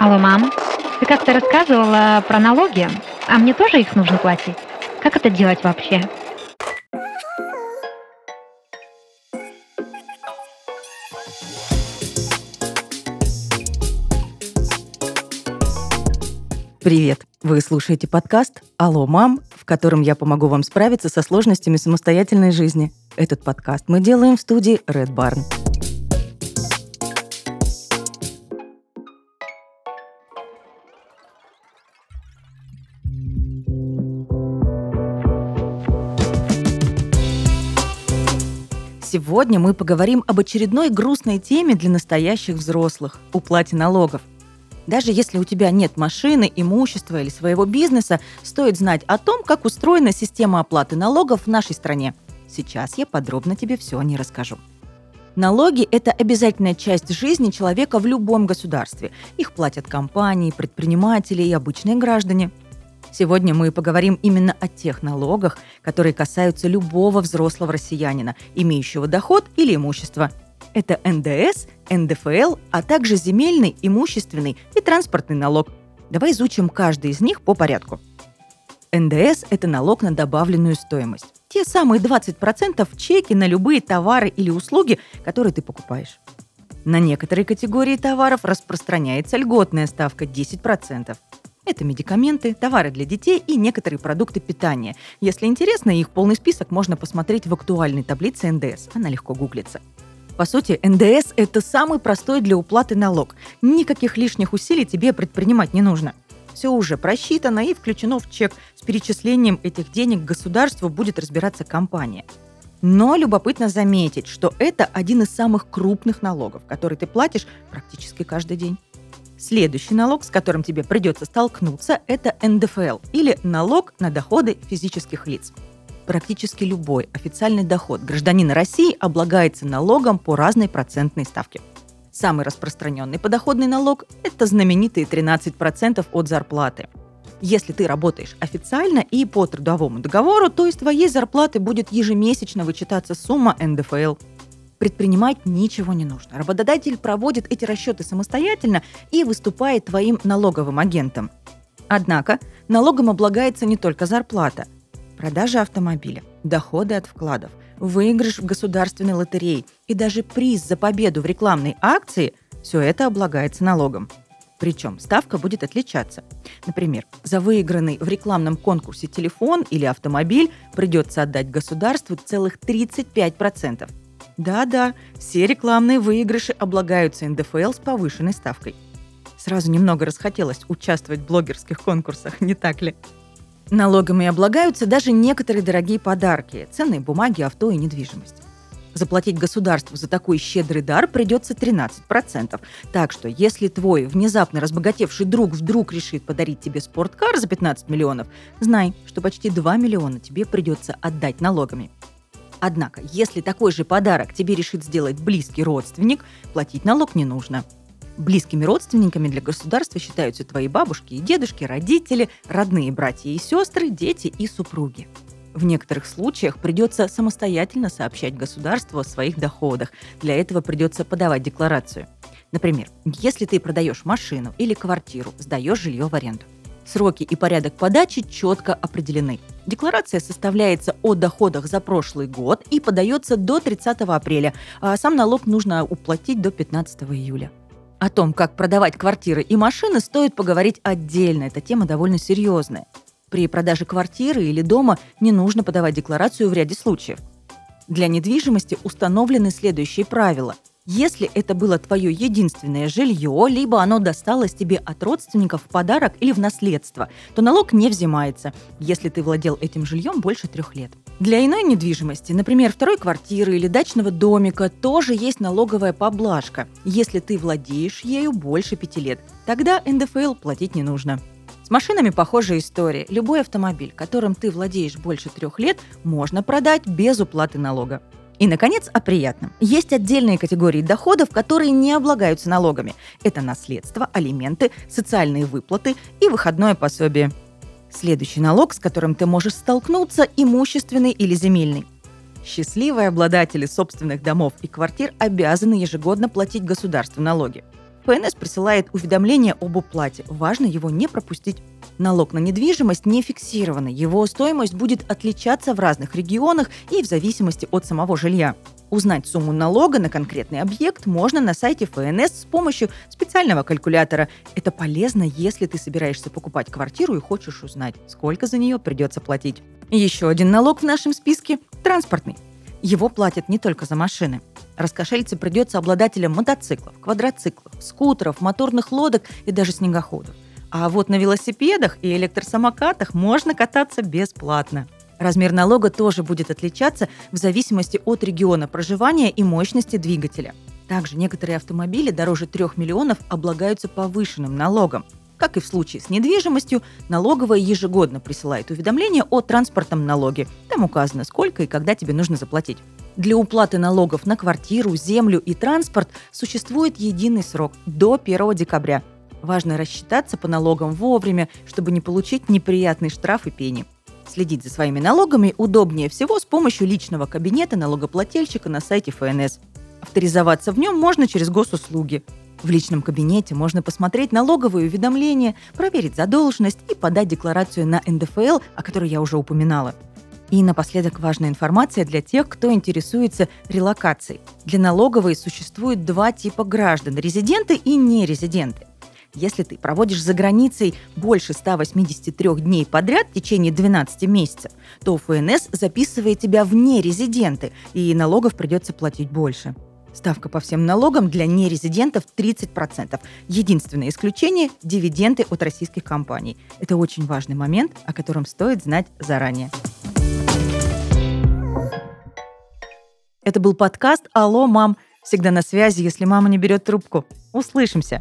Алло, мам, ты как-то рассказывала про налоги, а мне тоже их нужно платить? Как это делать вообще? Привет! Вы слушаете подкаст «Алло, мам», в котором я помогу вам справиться со сложностями самостоятельной жизни. Этот подкаст мы делаем в студии Red Barn. Сегодня мы поговорим об очередной грустной теме для настоящих взрослых – уплате налогов. Даже если у тебя нет машины, имущества или своего бизнеса, стоит знать о том, как устроена система оплаты налогов в нашей стране. Сейчас я подробно тебе все о ней расскажу. Налоги – это обязательная часть жизни человека в любом государстве. Их платят компании, предприниматели и обычные граждане – Сегодня мы поговорим именно о тех налогах, которые касаются любого взрослого россиянина, имеющего доход или имущество. Это НДС, НДФЛ, а также земельный, имущественный и транспортный налог. Давай изучим каждый из них по порядку. НДС – это налог на добавленную стоимость. Те самые 20% чеки на любые товары или услуги, которые ты покупаешь. На некоторые категории товаров распространяется льготная ставка 10%. Это медикаменты, товары для детей и некоторые продукты питания. Если интересно, их полный список можно посмотреть в актуальной таблице НДС. Она легко гуглится. По сути, НДС – это самый простой для уплаты налог. Никаких лишних усилий тебе предпринимать не нужно. Все уже просчитано и включено в чек. С перечислением этих денег государству будет разбираться компания. Но любопытно заметить, что это один из самых крупных налогов, который ты платишь практически каждый день. Следующий налог, с которым тебе придется столкнуться, это НДФЛ или налог на доходы физических лиц. Практически любой официальный доход гражданина России облагается налогом по разной процентной ставке. Самый распространенный подоходный налог – это знаменитые 13% от зарплаты. Если ты работаешь официально и по трудовому договору, то из твоей зарплаты будет ежемесячно вычитаться сумма НДФЛ – Предпринимать ничего не нужно. Работодатель проводит эти расчеты самостоятельно и выступает твоим налоговым агентом. Однако налогом облагается не только зарплата. Продажа автомобиля, доходы от вкладов, выигрыш в государственной лотерее и даже приз за победу в рекламной акции – все это облагается налогом. Причем ставка будет отличаться. Например, за выигранный в рекламном конкурсе телефон или автомобиль придется отдать государству целых 35%. Да-да, все рекламные выигрыши облагаются НДФЛ с повышенной ставкой. Сразу немного расхотелось участвовать в блогерских конкурсах, не так ли? Налогами облагаются даже некоторые дорогие подарки, ценные бумаги, авто и недвижимость. Заплатить государству за такой щедрый дар придется 13%. Так что, если твой внезапно разбогатевший друг вдруг решит подарить тебе спорткар за 15 миллионов, знай, что почти 2 миллиона тебе придется отдать налогами. Однако, если такой же подарок тебе решит сделать близкий родственник, платить налог не нужно. Близкими родственниками для государства считаются твои бабушки и дедушки, родители, родные братья и сестры, дети и супруги. В некоторых случаях придется самостоятельно сообщать государству о своих доходах. Для этого придется подавать декларацию. Например, если ты продаешь машину или квартиру, сдаешь жилье в аренду. Сроки и порядок подачи четко определены. Декларация составляется о доходах за прошлый год и подается до 30 апреля, а сам налог нужно уплатить до 15 июля. О том, как продавать квартиры и машины, стоит поговорить отдельно. Эта тема довольно серьезная. При продаже квартиры или дома не нужно подавать декларацию в ряде случаев. Для недвижимости установлены следующие правила – если это было твое единственное жилье, либо оно досталось тебе от родственников в подарок или в наследство, то налог не взимается, если ты владел этим жильем больше трех лет. Для иной недвижимости, например, второй квартиры или дачного домика, тоже есть налоговая поблажка, если ты владеешь ею больше пяти лет. Тогда НДФЛ платить не нужно. С машинами похожая история. Любой автомобиль, которым ты владеешь больше трех лет, можно продать без уплаты налога. И, наконец, о приятном. Есть отдельные категории доходов, которые не облагаются налогами. Это наследство, алименты, социальные выплаты и выходное пособие. Следующий налог, с которым ты можешь столкнуться, имущественный или земельный. Счастливые обладатели собственных домов и квартир обязаны ежегодно платить государству налоги. ФНС присылает уведомление об уплате. Важно его не пропустить. Налог на недвижимость не фиксированный. Его стоимость будет отличаться в разных регионах и в зависимости от самого жилья. Узнать сумму налога на конкретный объект можно на сайте ФНС с помощью специального калькулятора. Это полезно, если ты собираешься покупать квартиру и хочешь узнать, сколько за нее придется платить. Еще один налог в нашем списке – транспортный. Его платят не только за машины. Раскошелиться придется обладателям мотоциклов, квадроциклов, скутеров, моторных лодок и даже снегоходов. А вот на велосипедах и электросамокатах можно кататься бесплатно. Размер налога тоже будет отличаться в зависимости от региона проживания и мощности двигателя. Также некоторые автомобили дороже 3 миллионов облагаются повышенным налогом. Как и в случае с недвижимостью, налоговая ежегодно присылает уведомление о транспортном налоге. Там указано, сколько и когда тебе нужно заплатить. Для уплаты налогов на квартиру, землю и транспорт существует единый срок – до 1 декабря. Важно рассчитаться по налогам вовремя, чтобы не получить неприятный штраф и пени. Следить за своими налогами удобнее всего с помощью личного кабинета налогоплательщика на сайте ФНС. Авторизоваться в нем можно через госуслуги. В личном кабинете можно посмотреть налоговые уведомления, проверить задолженность и подать декларацию на НДФЛ, о которой я уже упоминала. И напоследок важная информация для тех, кто интересуется релокацией. Для налоговой существует два типа граждан – резиденты и нерезиденты. Если ты проводишь за границей больше 183 дней подряд в течение 12 месяцев, то ФНС записывает тебя в нерезиденты, и налогов придется платить больше. Ставка по всем налогам для нерезидентов 30%. Единственное исключение – дивиденды от российских компаний. Это очень важный момент, о котором стоит знать заранее. Это был подкаст «Алло, мам». Всегда на связи, если мама не берет трубку. Услышимся!